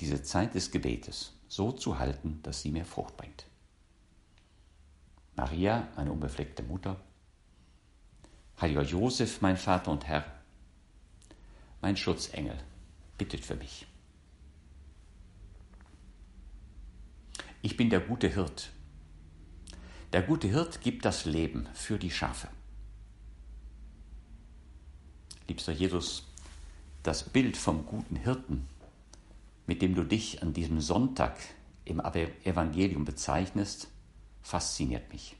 diese Zeit des Gebetes so zu halten, dass sie mir Frucht bringt. Maria, meine unbefleckte Mutter, heiliger Josef, mein Vater und Herr, mein Schutzengel, bittet für mich. Ich bin der gute Hirt. Der gute Hirt gibt das Leben für die Schafe. Liebster Jesus, das Bild vom guten Hirten, mit dem du dich an diesem Sonntag im Evangelium bezeichnest, fasziniert mich.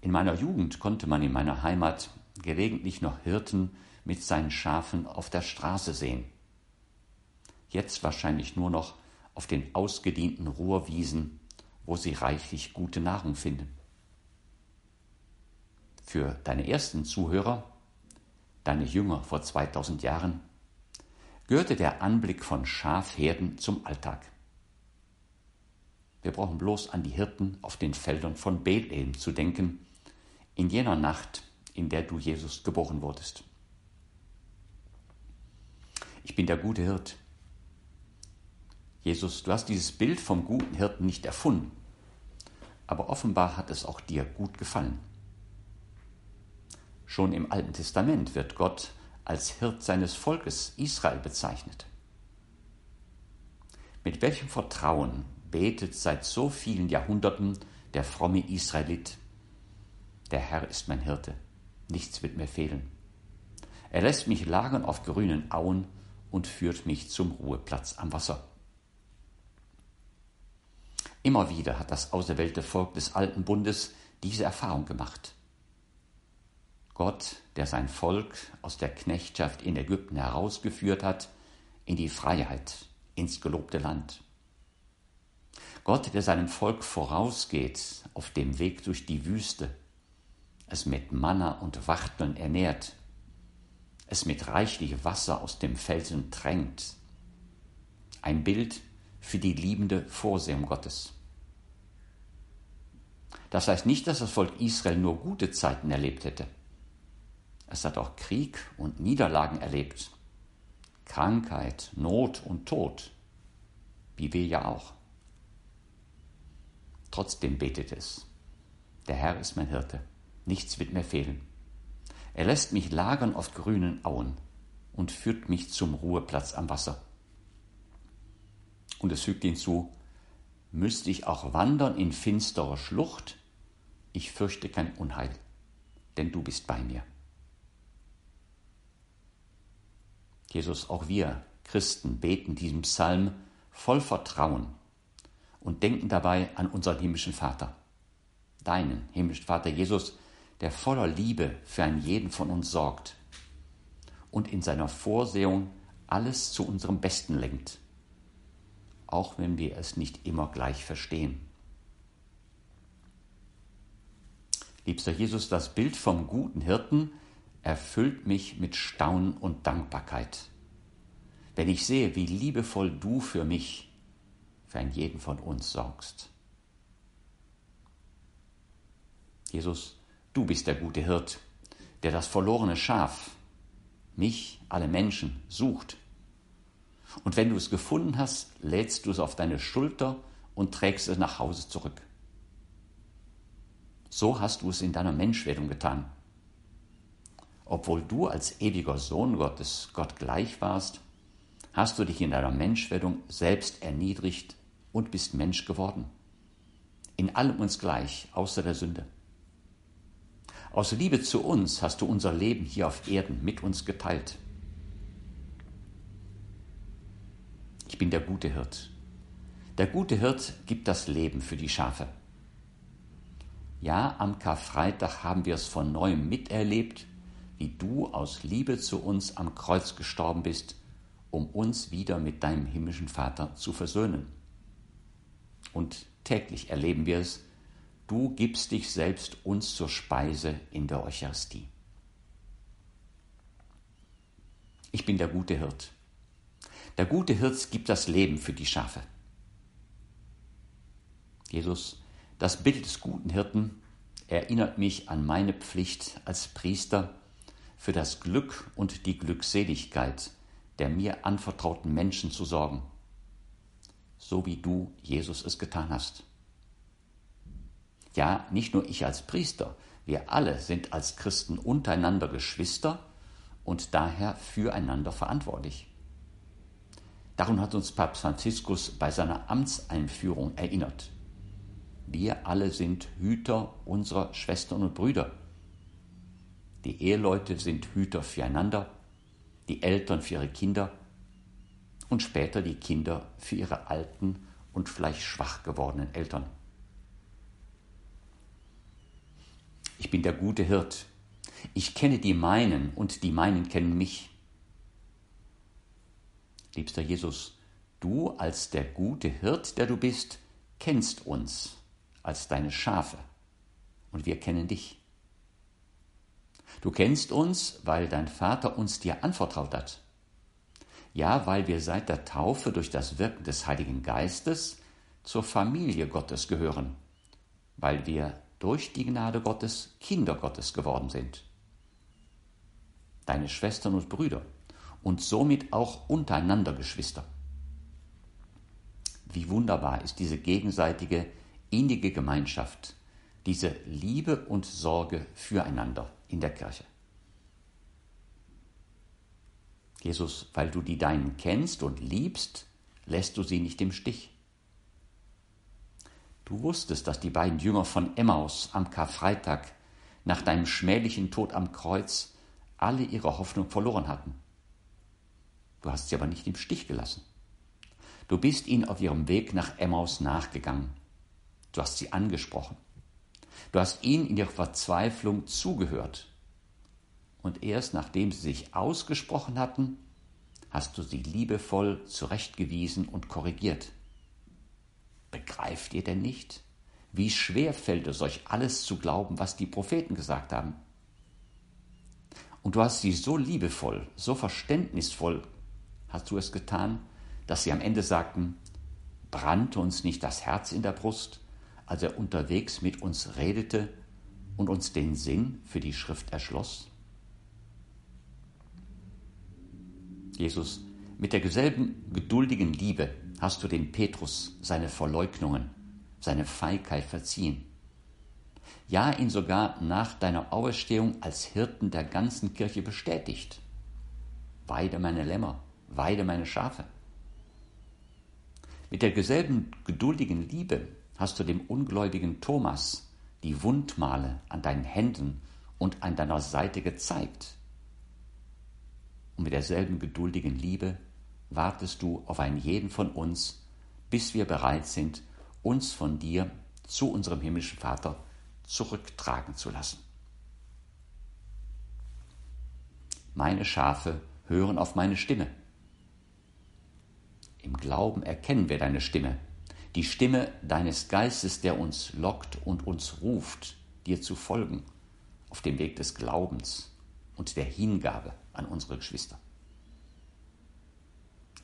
In meiner Jugend konnte man in meiner Heimat gelegentlich noch Hirten mit seinen Schafen auf der Straße sehen. Jetzt wahrscheinlich nur noch auf den ausgedienten Ruhrwiesen, wo sie reichlich gute Nahrung finden. Für deine ersten Zuhörer deine Jünger vor 2000 Jahren, gehörte der Anblick von Schafherden zum Alltag. Wir brauchen bloß an die Hirten auf den Feldern von Bethlehem zu denken, in jener Nacht, in der du Jesus geboren wurdest. Ich bin der gute Hirt. Jesus, du hast dieses Bild vom guten Hirten nicht erfunden, aber offenbar hat es auch dir gut gefallen. Schon im Alten Testament wird Gott als Hirt seines Volkes Israel bezeichnet. Mit welchem Vertrauen betet seit so vielen Jahrhunderten der fromme Israelit, der Herr ist mein Hirte, nichts wird mir fehlen. Er lässt mich lagern auf grünen Auen und führt mich zum Ruheplatz am Wasser. Immer wieder hat das auserwählte Volk des alten Bundes diese Erfahrung gemacht. Gott, der sein Volk aus der Knechtschaft in Ägypten herausgeführt hat, in die Freiheit, ins gelobte Land. Gott, der seinem Volk vorausgeht auf dem Weg durch die Wüste, es mit Manna und Wachteln ernährt, es mit reichlich Wasser aus dem Felsen tränkt. Ein Bild für die liebende Vorsehung Gottes. Das heißt nicht, dass das Volk Israel nur gute Zeiten erlebt hätte. Es hat auch Krieg und Niederlagen erlebt, Krankheit, Not und Tod, wie wir ja auch. Trotzdem betet es. Der Herr ist mein Hirte, nichts wird mir fehlen. Er lässt mich lagern auf grünen Auen und führt mich zum Ruheplatz am Wasser. Und es fügt hinzu, müsste ich auch wandern in finsterer Schlucht, ich fürchte kein Unheil, denn du bist bei mir. Jesus, auch wir Christen beten diesem Psalm voll Vertrauen und denken dabei an unseren himmlischen Vater, deinen himmlischen Vater Jesus, der voller Liebe für einen jeden von uns sorgt und in seiner Vorsehung alles zu unserem Besten lenkt, auch wenn wir es nicht immer gleich verstehen. Liebster Jesus, das Bild vom guten Hirten erfüllt mich mit Staunen und Dankbarkeit, wenn ich sehe, wie liebevoll du für mich, für einen jeden von uns sorgst. Jesus, du bist der gute Hirt, der das verlorene Schaf, mich, alle Menschen, sucht. Und wenn du es gefunden hast, lädst du es auf deine Schulter und trägst es nach Hause zurück. So hast du es in deiner Menschwerdung getan obwohl du als ewiger Sohn Gottes Gott gleich warst, hast du dich in deiner Menschwerdung selbst erniedrigt und bist Mensch geworden. In allem uns gleich, außer der Sünde. Aus Liebe zu uns hast du unser Leben hier auf Erden mit uns geteilt. Ich bin der gute Hirt. Der gute Hirt gibt das Leben für die Schafe. Ja, am Karfreitag haben wir es von neuem miterlebt, wie du aus Liebe zu uns am Kreuz gestorben bist um uns wieder mit deinem himmlischen Vater zu versöhnen. Und täglich erleben wir es, du gibst dich selbst uns zur Speise in der Eucharistie. Ich bin der gute Hirt. Der gute Hirt gibt das Leben für die Schafe. Jesus, das Bild des guten Hirten erinnert mich an meine Pflicht als Priester, für das Glück und die Glückseligkeit der mir anvertrauten Menschen zu sorgen, so wie du, Jesus, es getan hast. Ja, nicht nur ich als Priester, wir alle sind als Christen untereinander Geschwister und daher füreinander verantwortlich. Darum hat uns Papst Franziskus bei seiner Amtseinführung erinnert. Wir alle sind Hüter unserer Schwestern und Brüder. Die Eheleute sind Hüter füreinander, die Eltern für ihre Kinder und später die Kinder für ihre alten und vielleicht schwach gewordenen Eltern. Ich bin der gute Hirt, ich kenne die meinen und die meinen kennen mich. Liebster Jesus, du als der gute Hirt, der du bist, kennst uns als deine Schafe und wir kennen dich. Du kennst uns, weil dein Vater uns dir anvertraut hat. Ja, weil wir seit der Taufe durch das Wirken des Heiligen Geistes zur Familie Gottes gehören, weil wir durch die Gnade Gottes Kinder Gottes geworden sind deine Schwestern und Brüder und somit auch untereinander Geschwister. Wie wunderbar ist diese gegenseitige, innige Gemeinschaft, diese Liebe und Sorge füreinander in der Kirche. Jesus, weil du die Deinen kennst und liebst, lässt du sie nicht im Stich. Du wusstest, dass die beiden Jünger von Emmaus am Karfreitag nach deinem schmählichen Tod am Kreuz alle ihre Hoffnung verloren hatten. Du hast sie aber nicht im Stich gelassen. Du bist ihnen auf ihrem Weg nach Emmaus nachgegangen. Du hast sie angesprochen. Du hast ihnen in ihrer Verzweiflung zugehört. Und erst nachdem sie sich ausgesprochen hatten, hast du sie liebevoll zurechtgewiesen und korrigiert. Begreift ihr denn nicht, wie schwer fällt es euch alles zu glauben, was die Propheten gesagt haben? Und du hast sie so liebevoll, so verständnisvoll, hast du es getan, dass sie am Ende sagten, brannte uns nicht das Herz in der Brust, als er unterwegs mit uns redete und uns den Sinn für die Schrift erschloss? Jesus, mit derselben geduldigen Liebe hast du dem Petrus seine Verleugnungen, seine Feigheit verziehen ja ihn sogar nach deiner Auferstehung als Hirten der ganzen Kirche bestätigt. Weide meine Lämmer, weide meine Schafe. Mit derselben geduldigen Liebe hast du dem ungläubigen Thomas die Wundmale an deinen Händen und an deiner Seite gezeigt. Und mit derselben geduldigen Liebe wartest du auf einen jeden von uns, bis wir bereit sind, uns von dir zu unserem himmlischen Vater zurücktragen zu lassen. Meine Schafe hören auf meine Stimme. Im Glauben erkennen wir deine Stimme, die Stimme deines Geistes, der uns lockt und uns ruft, dir zu folgen, auf dem Weg des Glaubens und der Hingabe an unsere Geschwister.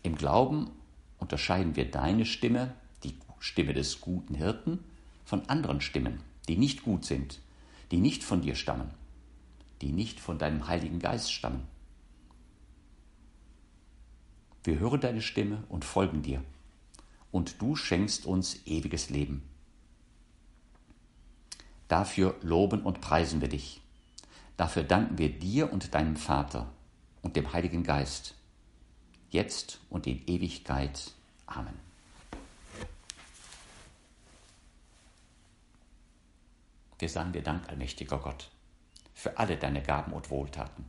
Im Glauben unterscheiden wir deine Stimme, die Stimme des guten Hirten, von anderen Stimmen, die nicht gut sind, die nicht von dir stammen, die nicht von deinem Heiligen Geist stammen. Wir hören deine Stimme und folgen dir, und du schenkst uns ewiges Leben. Dafür loben und preisen wir dich. Dafür danken wir dir und deinem Vater und dem Heiligen Geist, jetzt und in Ewigkeit. Amen. Sagen dir Dank, allmächtiger Gott, für alle deine Gaben und Wohltaten,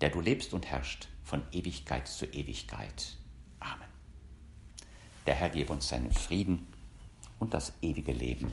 der du lebst und herrschst von Ewigkeit zu Ewigkeit. Der Herr gebe uns seinen Frieden und das ewige Leben.